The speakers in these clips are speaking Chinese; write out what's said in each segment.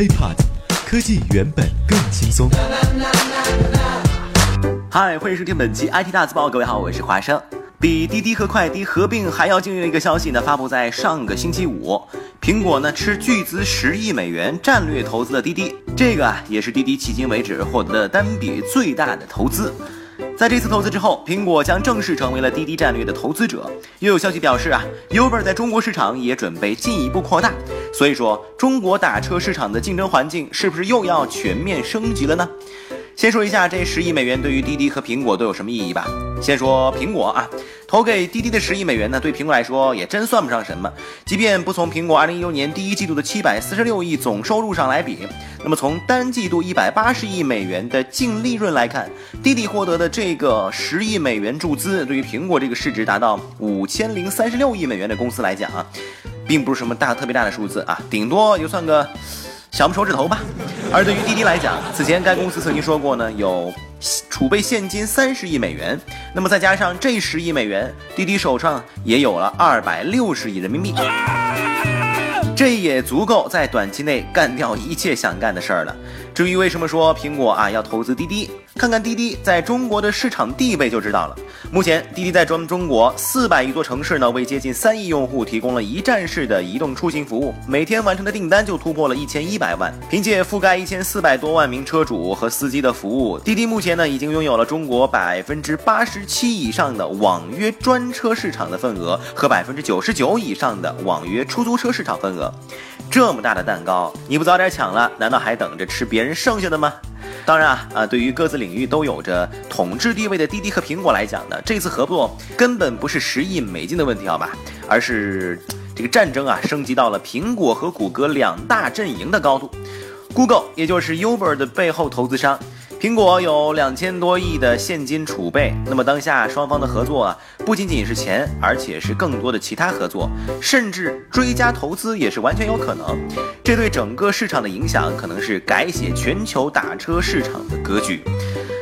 HiPod，科技原本更轻松。嗨，欢迎收听本期 IT 大字报，各位好，我是华生。比滴滴和快滴合并还要惊人的一个消息呢，发布在上个星期五，苹果呢斥巨资十亿美元战略投资了滴滴，这个啊也是滴滴迄今为止获得的单笔最大的投资。在这次投资之后，苹果将正式成为了滴滴战略的投资者。又有消息表示啊，Uber 在中国市场也准备进一步扩大。所以说，中国打车市场的竞争环境是不是又要全面升级了呢？先说一下这十亿美元对于滴滴和苹果都有什么意义吧。先说苹果啊，投给滴滴的十亿美元呢，对苹果来说也真算不上什么。即便不从苹果2016年第一季度的七百四十六亿总收入上来比，那么从单季度一百八十亿美元的净利润来看，滴滴获得的这个十亿美元注资，对于苹果这个市值达到五千零三十六亿美元的公司来讲啊，并不是什么大特别大的数字啊，顶多就算个。小拇手指头吧。而对于滴滴来讲，此前该公司曾经说过呢，有储备现金三十亿美元，那么再加上这十亿美元，滴滴手上也有了二百六十亿人民币。这也足够在短期内干掉一切想干的事儿了。至于为什么说苹果啊要投资滴滴，看看滴滴在中国的市场地位就知道了。目前滴滴在中中国四百余座城市呢，为接近三亿用户提供了一站式的移动出行服务，每天完成的订单就突破了一千一百万。凭借覆盖一千四百多万名车主和司机的服务，滴滴目前呢已经拥有了中国百分之八十七以上的网约专车市场的份额和百分之九十九以上的网约出租车市场份额。这么大的蛋糕，你不早点抢了，难道还等着吃别人剩下的吗？当然啊，啊，对于各自领域都有着统治地位的滴滴和苹果来讲呢，这次合作根本不是十亿美金的问题，好吧，而是这个战争啊升级到了苹果和谷歌两大阵营的高度。Google 也就是 Uber 的背后投资商。苹果有两千多亿的现金储备，那么当下双方的合作啊，不仅仅是钱，而且是更多的其他合作，甚至追加投资也是完全有可能。这对整个市场的影响，可能是改写全球打车市场的格局。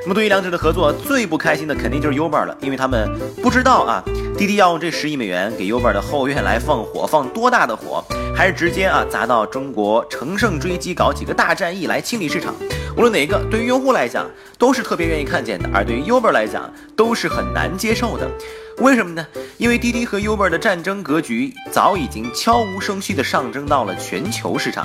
那么对于两者的合作，最不开心的肯定就是 Uber 了，因为他们不知道啊，滴滴要用这十亿美元给 Uber 的后院来放火，放多大的火，还是直接啊砸到中国乘胜追击，搞几个大战役来清理市场。无论哪一个，对于用户来讲都是特别愿意看见的，而对于 Uber 来讲都是很难接受的。为什么呢？因为滴滴和 Uber 的战争格局早已经悄无声息地上升到了全球市场。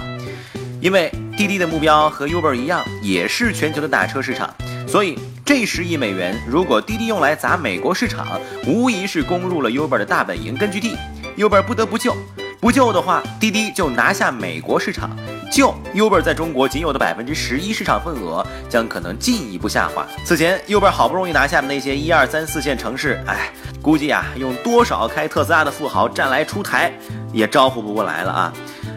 因为滴滴的目标和 Uber 一样，也是全球的打车市场，所以这十亿美元如果滴滴用来砸美国市场，无疑是攻入了 Uber 的大本营根据地，Uber 不得不救。不救的话，滴滴就拿下美国市场；就 Uber 在中国仅有的百分之十一市场份额，将可能进一步下滑。此前 Uber 好不容易拿下的那些一二三四线城市，哎，估计啊，用多少开特斯拉的富豪站来出台，也招呼不过来了啊。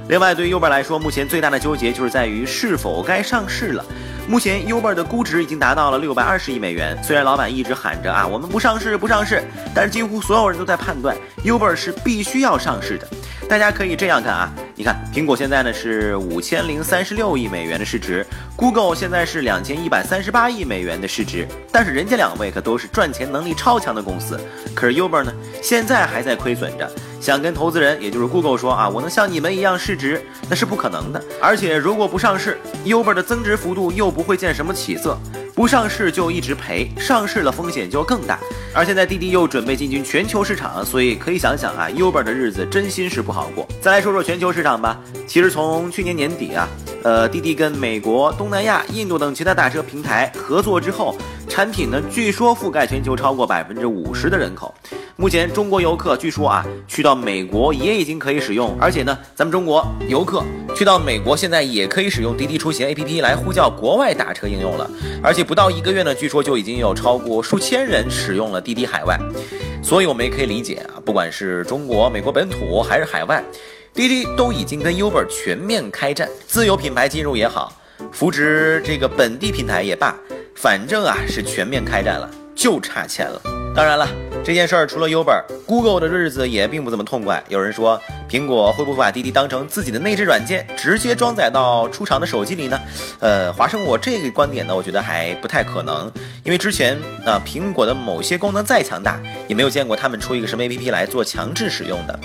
另外，对于 Uber 来说，目前最大的纠结就是在于是否该上市了。目前 Uber 的估值已经达到了六百二十亿美元。虽然老板一直喊着啊，我们不上市，不上市，但是几乎所有人都在判断 Uber 是必须要上市的。大家可以这样看啊，你看苹果现在呢是五千零三十六亿美元的市值，Google 现在是两千一百三十八亿美元的市值，但是人家两位可都是赚钱能力超强的公司。可是 Uber 呢，现在还在亏损着。想跟投资人，也就是 Google 说啊，我能像你们一样市值，那是不可能的。而且如果不上市，Uber 的增值幅度又不会见什么起色。不上市就一直赔，上市了风险就更大。而现在滴滴又准备进军全球市场，所以可以想想啊，Uber 的日子真心是不好过。再来说说全球市场吧。其实从去年年底啊，呃，滴滴跟美国、东南亚、印度等其他大车平台合作之后，产品呢据说覆盖全球超过百分之五十的人口。目前中国游客据说啊，去到美国也已经可以使用，而且呢，咱们中国游客去到美国现在也可以使用滴滴出行 APP 来呼叫国外打车应用了，而且不到一个月呢，据说就已经有超过数千人使用了滴滴海外，所以我们也可以理解啊，不管是中国、美国本土还是海外，滴滴都已经跟 Uber 全面开战，自有品牌进入也好，扶植这个本地平台也罢，反正啊是全面开战了，就差钱了。当然了。这件事儿除了 Uber，Google 的日子也并不怎么痛快。有人说，苹果会不会把滴滴当成自己的内置软件，直接装载到出厂的手机里呢？呃，华生，我这个观点呢，我觉得还不太可能，因为之前啊，苹果的某些功能再强大，也没有见过他们出一个什么 APP 来做强制使用的。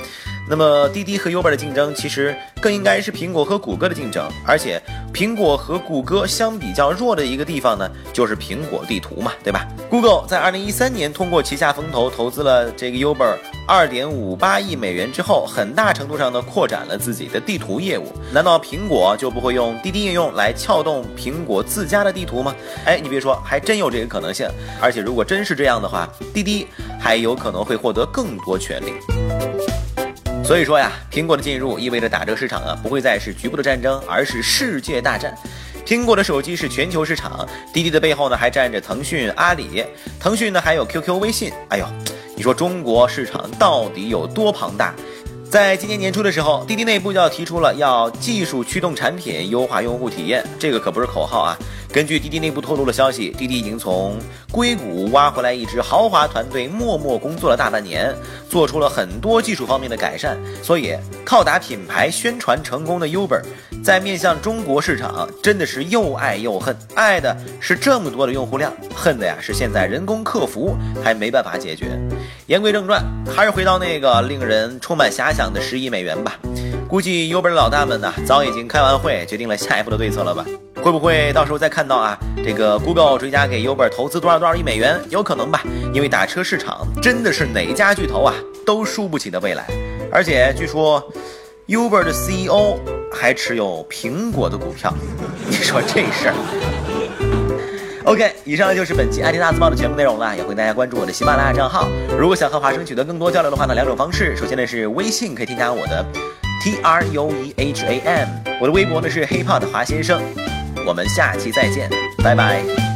那么滴滴和 Uber 的竞争，其实更应该是苹果和谷歌的竞争。而且，苹果和谷歌相比较弱的一个地方呢，就是苹果地图嘛，对吧？Google 在二零一三年通过旗下风投投资了这个 Uber 二点五八亿美元之后，很大程度上呢扩展了自己的地图业务。难道苹果就不会用滴滴应用来撬动苹果自家的地图吗？哎，你别说，还真有这个可能性。而且，如果真是这样的话，滴滴还有可能会获得更多权利。所以说呀，苹果的进入意味着打这个市场啊，不会再是局部的战争，而是世界大战。苹果的手机是全球市场，滴滴的背后呢还站着腾讯、阿里，腾讯呢 还有 QQ、微信。哎呦，你说中国市场到底有多庞大？在今年年初的时候，滴滴内部就要提出了要技术驱动产品，优化用户体验，这个可不是口号啊。根据滴滴内部透露的消息，滴滴已经从硅谷挖回来一支豪华团队，默默工作了大半年，做出了很多技术方面的改善。所以，靠打品牌宣传成功的 Uber，在面向中国市场真的是又爱又恨。爱的是这么多的用户量，恨的呀是现在人工客服还没办法解决。言归正传，还是回到那个令人充满遐想的十亿美元吧。估计 Uber 的老大们呢，早已经开完会，决定了下一步的对策了吧？会不会到时候再看到啊？这个 Google 追加给 Uber 投资多少多少亿美元？有可能吧，因为打车市场真的是哪一家巨头啊都输不起的未来。而且据说 Uber 的 CEO 还持有苹果的股票，你说这事儿？OK，以上就是本期 IT 大字报的全部内容了，也欢迎大家关注我的喜马拉雅账号。如果想和华生取得更多交流的话呢，两种方式，首先呢是微信可以添加我的 T R U E H A M，我的微博呢是 HipHop 的华先生。我们下期再见，拜拜。